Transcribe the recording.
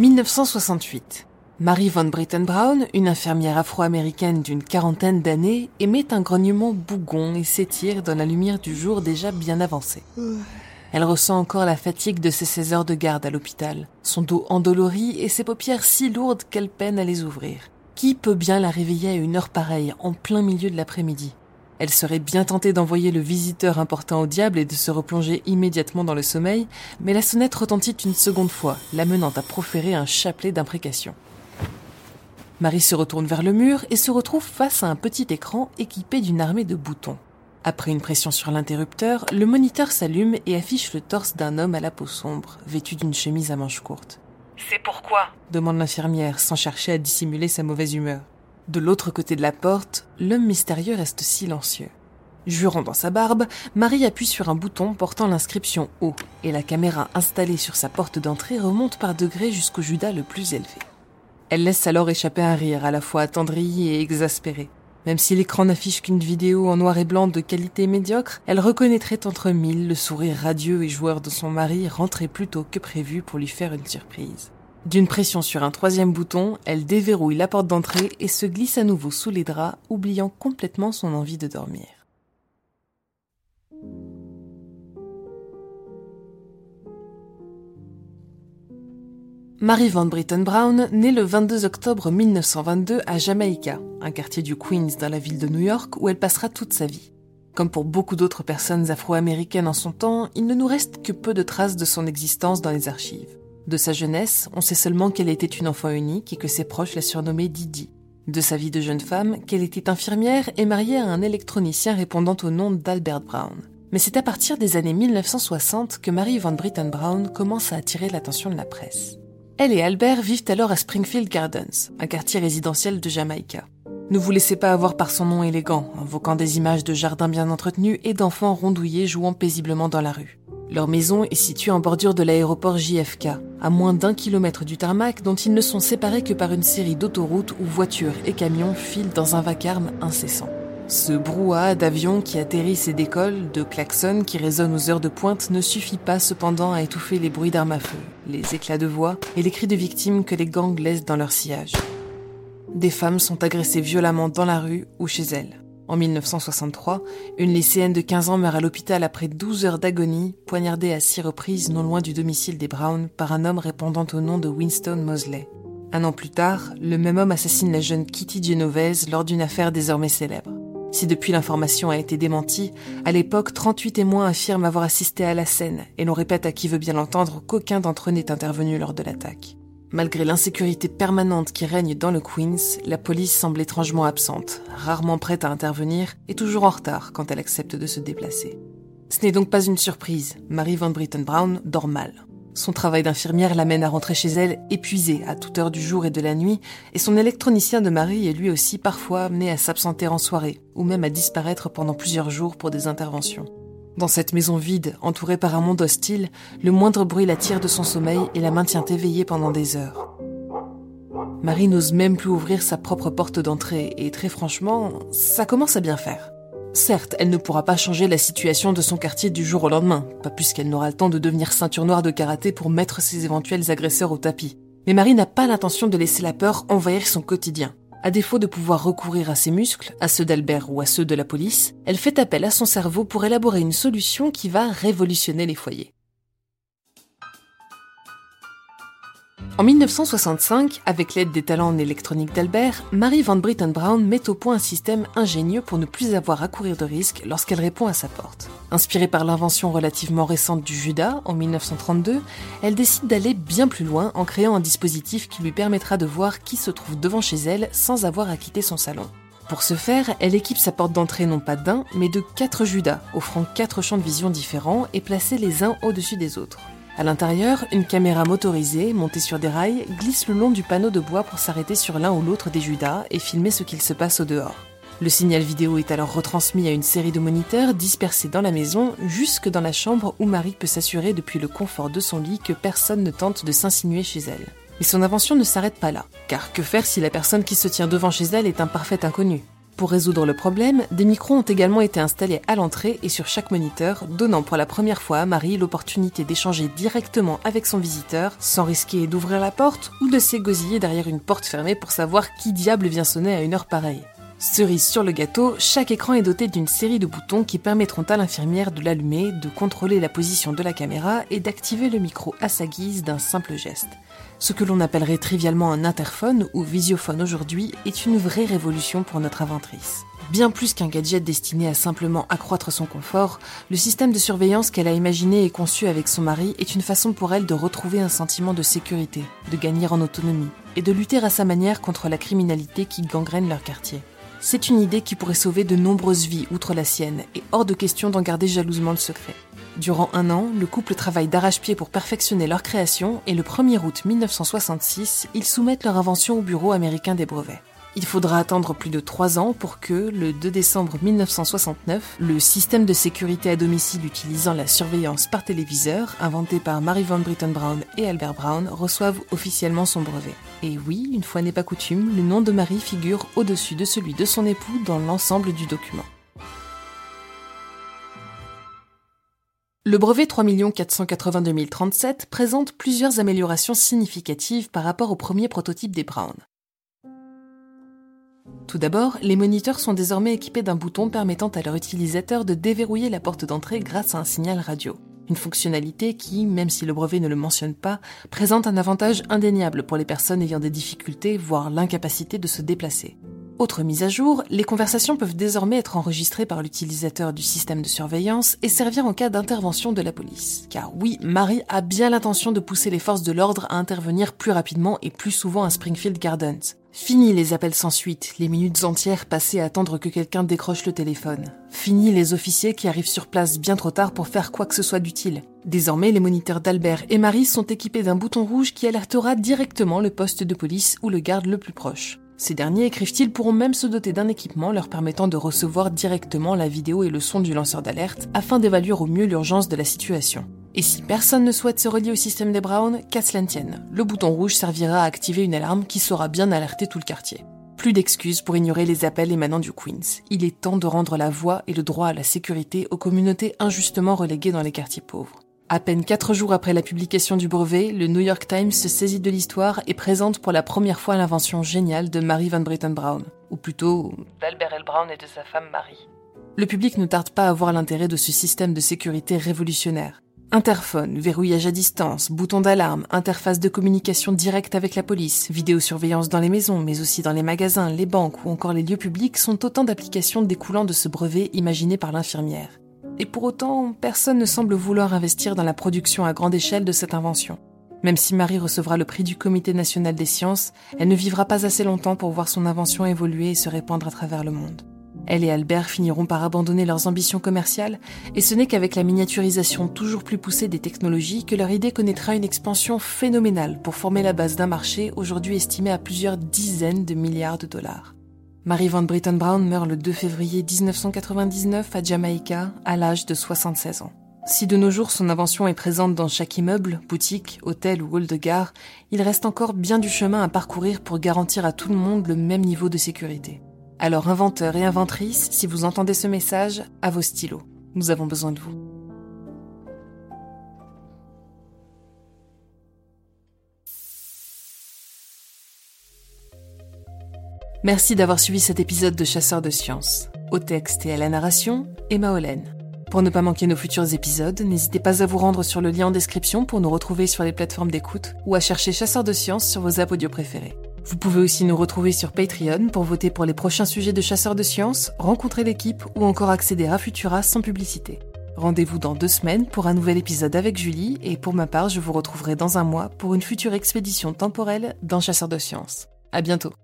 1968. Marie Van Britten Brown, une infirmière afro-américaine d'une quarantaine d'années, émet un grognement bougon et s'étire dans la lumière du jour déjà bien avancée. Elle ressent encore la fatigue de ses 16 heures de garde à l'hôpital, son dos endolori et ses paupières si lourdes qu'elle peine à les ouvrir. Qui peut bien la réveiller à une heure pareille, en plein milieu de l'après-midi? Elle serait bien tentée d'envoyer le visiteur important au diable et de se replonger immédiatement dans le sommeil, mais la sonnette retentit une seconde fois, l'amenant à proférer un chapelet d'imprécations. Marie se retourne vers le mur et se retrouve face à un petit écran équipé d'une armée de boutons. Après une pression sur l'interrupteur, le moniteur s'allume et affiche le torse d'un homme à la peau sombre, vêtu d'une chemise à manches courtes. C'est pourquoi? demande l'infirmière sans chercher à dissimuler sa mauvaise humeur. De l'autre côté de la porte, l'homme mystérieux reste silencieux. Jurant dans sa barbe, Marie appuie sur un bouton portant l'inscription haut et la caméra installée sur sa porte d'entrée remonte par degrés jusqu'au Judas le plus élevé. Elle laisse alors échapper un rire à la fois attendri et exaspéré. Même si l'écran n'affiche qu'une vidéo en noir et blanc de qualité médiocre, elle reconnaîtrait entre mille le sourire radieux et joueur de son mari rentré plus tôt que prévu pour lui faire une surprise. D'une pression sur un troisième bouton, elle déverrouille la porte d'entrée et se glisse à nouveau sous les draps, oubliant complètement son envie de dormir. Marie Van Britten Brown naît le 22 octobre 1922 à Jamaïca, un quartier du Queens dans la ville de New York où elle passera toute sa vie. Comme pour beaucoup d'autres personnes afro-américaines en son temps, il ne nous reste que peu de traces de son existence dans les archives. De sa jeunesse, on sait seulement qu'elle était une enfant unique et que ses proches la surnommaient Didi. De sa vie de jeune femme, qu'elle était infirmière et mariée à un électronicien répondant au nom d'Albert Brown. Mais c'est à partir des années 1960 que Marie Van Britten Brown commence à attirer l'attention de la presse. Elle et Albert vivent alors à Springfield Gardens, un quartier résidentiel de Jamaïca. Ne vous laissez pas avoir par son nom élégant, invoquant des images de jardins bien entretenus et d'enfants rondouillés jouant paisiblement dans la rue. Leur maison est située en bordure de l'aéroport JFK, à moins d'un kilomètre du tarmac dont ils ne sont séparés que par une série d'autoroutes où voitures et camions filent dans un vacarme incessant. Ce brouhaha d'avions qui atterrissent et décollent, de klaxons qui résonnent aux heures de pointe ne suffit pas cependant à étouffer les bruits d'armes à feu, les éclats de voix et les cris de victimes que les gangs laissent dans leur sillage. Des femmes sont agressées violemment dans la rue ou chez elles. En 1963, une lycéenne de 15 ans meurt à l'hôpital après 12 heures d'agonie, poignardée à six reprises non loin du domicile des Brown par un homme répondant au nom de Winston Mosley. Un an plus tard, le même homme assassine la jeune Kitty Genovese lors d'une affaire désormais célèbre. Si depuis l'information a été démentie, à l'époque, 38 témoins affirment avoir assisté à la scène et l'on répète à qui veut bien l'entendre qu'aucun d'entre eux n'est intervenu lors de l'attaque. Malgré l'insécurité permanente qui règne dans le Queens, la police semble étrangement absente, rarement prête à intervenir et toujours en retard quand elle accepte de se déplacer. Ce n'est donc pas une surprise, Marie Van Britten Brown dort mal. Son travail d'infirmière l'amène à rentrer chez elle épuisée à toute heure du jour et de la nuit, et son électronicien de mari est lui aussi parfois amené à s'absenter en soirée, ou même à disparaître pendant plusieurs jours pour des interventions. Dans cette maison vide, entourée par un monde hostile, le moindre bruit la tire de son sommeil et la maintient éveillée pendant des heures. Marie n'ose même plus ouvrir sa propre porte d'entrée, et très franchement, ça commence à bien faire. Certes, elle ne pourra pas changer la situation de son quartier du jour au lendemain, pas plus qu'elle n'aura le temps de devenir ceinture noire de karaté pour mettre ses éventuels agresseurs au tapis. Mais Marie n'a pas l'intention de laisser la peur envahir son quotidien. À défaut de pouvoir recourir à ses muscles, à ceux d'Albert ou à ceux de la police, elle fait appel à son cerveau pour élaborer une solution qui va révolutionner les foyers. En 1965, avec l'aide des talents en électronique d'Albert, Marie Van Britten Brown met au point un système ingénieux pour ne plus avoir à courir de risques lorsqu'elle répond à sa porte. Inspirée par l'invention relativement récente du Judas en 1932, elle décide d'aller bien plus loin en créant un dispositif qui lui permettra de voir qui se trouve devant chez elle sans avoir à quitter son salon. Pour ce faire, elle équipe sa porte d'entrée non pas d'un, mais de quatre Judas, offrant quatre champs de vision différents et placés les uns au-dessus des autres. À l'intérieur, une caméra motorisée, montée sur des rails, glisse le long du panneau de bois pour s'arrêter sur l'un ou l'autre des Judas et filmer ce qu'il se passe au dehors. Le signal vidéo est alors retransmis à une série de moniteurs dispersés dans la maison, jusque dans la chambre où Marie peut s'assurer depuis le confort de son lit que personne ne tente de s'insinuer chez elle. Mais son invention ne s'arrête pas là, car que faire si la personne qui se tient devant chez elle est un parfait inconnu? Pour résoudre le problème, des micros ont également été installés à l'entrée et sur chaque moniteur, donnant pour la première fois à Marie l'opportunité d'échanger directement avec son visiteur, sans risquer d'ouvrir la porte ou de s'égosiller derrière une porte fermée pour savoir qui diable vient sonner à une heure pareille. Cerise sur le gâteau, chaque écran est doté d'une série de boutons qui permettront à l'infirmière de l'allumer, de contrôler la position de la caméra et d'activer le micro à sa guise d'un simple geste. Ce que l'on appellerait trivialement un interphone ou visiophone aujourd'hui est une vraie révolution pour notre inventrice. Bien plus qu'un gadget destiné à simplement accroître son confort, le système de surveillance qu'elle a imaginé et conçu avec son mari est une façon pour elle de retrouver un sentiment de sécurité, de gagner en autonomie et de lutter à sa manière contre la criminalité qui gangrène leur quartier. C'est une idée qui pourrait sauver de nombreuses vies outre la sienne, et hors de question d'en garder jalousement le secret. Durant un an, le couple travaille d'arrache-pied pour perfectionner leur création et le 1er août 1966, ils soumettent leur invention au Bureau américain des brevets. Il faudra attendre plus de trois ans pour que, le 2 décembre 1969, le système de sécurité à domicile utilisant la surveillance par téléviseur, inventé par Mary Van Britton Brown et Albert Brown, reçoive officiellement son brevet. Et oui, une fois n'est pas coutume, le nom de Marie figure au-dessus de celui de son époux dans l'ensemble du document. Le brevet 3 482 037 présente plusieurs améliorations significatives par rapport au premier prototype des Brown. Tout d'abord, les moniteurs sont désormais équipés d'un bouton permettant à leur utilisateur de déverrouiller la porte d'entrée grâce à un signal radio. Une fonctionnalité qui, même si le brevet ne le mentionne pas, présente un avantage indéniable pour les personnes ayant des difficultés, voire l'incapacité de se déplacer. Autre mise à jour, les conversations peuvent désormais être enregistrées par l'utilisateur du système de surveillance et servir en cas d'intervention de la police. Car oui, Marie a bien l'intention de pousser les forces de l'ordre à intervenir plus rapidement et plus souvent à Springfield Gardens. Fini les appels sans suite, les minutes entières passées à attendre que quelqu'un décroche le téléphone. Fini les officiers qui arrivent sur place bien trop tard pour faire quoi que ce soit d'utile. Désormais, les moniteurs d'Albert et Marie sont équipés d'un bouton rouge qui alertera directement le poste de police ou le garde le plus proche. Ces derniers, écrivent-ils, pourront même se doter d'un équipement leur permettant de recevoir directement la vidéo et le son du lanceur d'alerte afin d'évaluer au mieux l'urgence de la situation. Et si personne ne souhaite se relier au système des Brown, qu'à cela tienne, le bouton rouge servira à activer une alarme qui saura bien alerter tout le quartier. Plus d'excuses pour ignorer les appels émanant du Queens. Il est temps de rendre la voix et le droit à la sécurité aux communautés injustement reléguées dans les quartiers pauvres. À peine quatre jours après la publication du brevet, le New York Times se saisit de l'histoire et présente pour la première fois l'invention géniale de Mary Van Britton Brown, ou plutôt d'Albert L. Brown et de sa femme Marie. Le public ne tarde pas à voir l'intérêt de ce système de sécurité révolutionnaire. Interphone, verrouillage à distance, bouton d'alarme, interface de communication directe avec la police, vidéosurveillance dans les maisons, mais aussi dans les magasins, les banques ou encore les lieux publics sont autant d'applications découlant de ce brevet imaginé par l'infirmière. Et pour autant, personne ne semble vouloir investir dans la production à grande échelle de cette invention. Même si Marie recevra le prix du Comité national des sciences, elle ne vivra pas assez longtemps pour voir son invention évoluer et se répandre à travers le monde. Elle et Albert finiront par abandonner leurs ambitions commerciales, et ce n'est qu'avec la miniaturisation toujours plus poussée des technologies que leur idée connaîtra une expansion phénoménale pour former la base d'un marché aujourd'hui estimé à plusieurs dizaines de milliards de dollars. Marie Van Britton Brown meurt le 2 février 1999 à Jamaïca, à l'âge de 76 ans. Si de nos jours son invention est présente dans chaque immeuble, boutique, hôtel ou hall de gare, il reste encore bien du chemin à parcourir pour garantir à tout le monde le même niveau de sécurité. Alors inventeurs et inventrices, si vous entendez ce message, à vos stylos. Nous avons besoin de vous. Merci d'avoir suivi cet épisode de Chasseurs de Sciences. Au texte et à la narration, Emma Hollen. Pour ne pas manquer nos futurs épisodes, n'hésitez pas à vous rendre sur le lien en description pour nous retrouver sur les plateformes d'écoute ou à chercher Chasseurs de Sciences sur vos apps audio préférés. Vous pouvez aussi nous retrouver sur Patreon pour voter pour les prochains sujets de Chasseurs de Sciences, rencontrer l'équipe ou encore accéder à Futura sans publicité. Rendez-vous dans deux semaines pour un nouvel épisode avec Julie et pour ma part, je vous retrouverai dans un mois pour une future expédition temporelle dans Chasseurs de Sciences. À bientôt.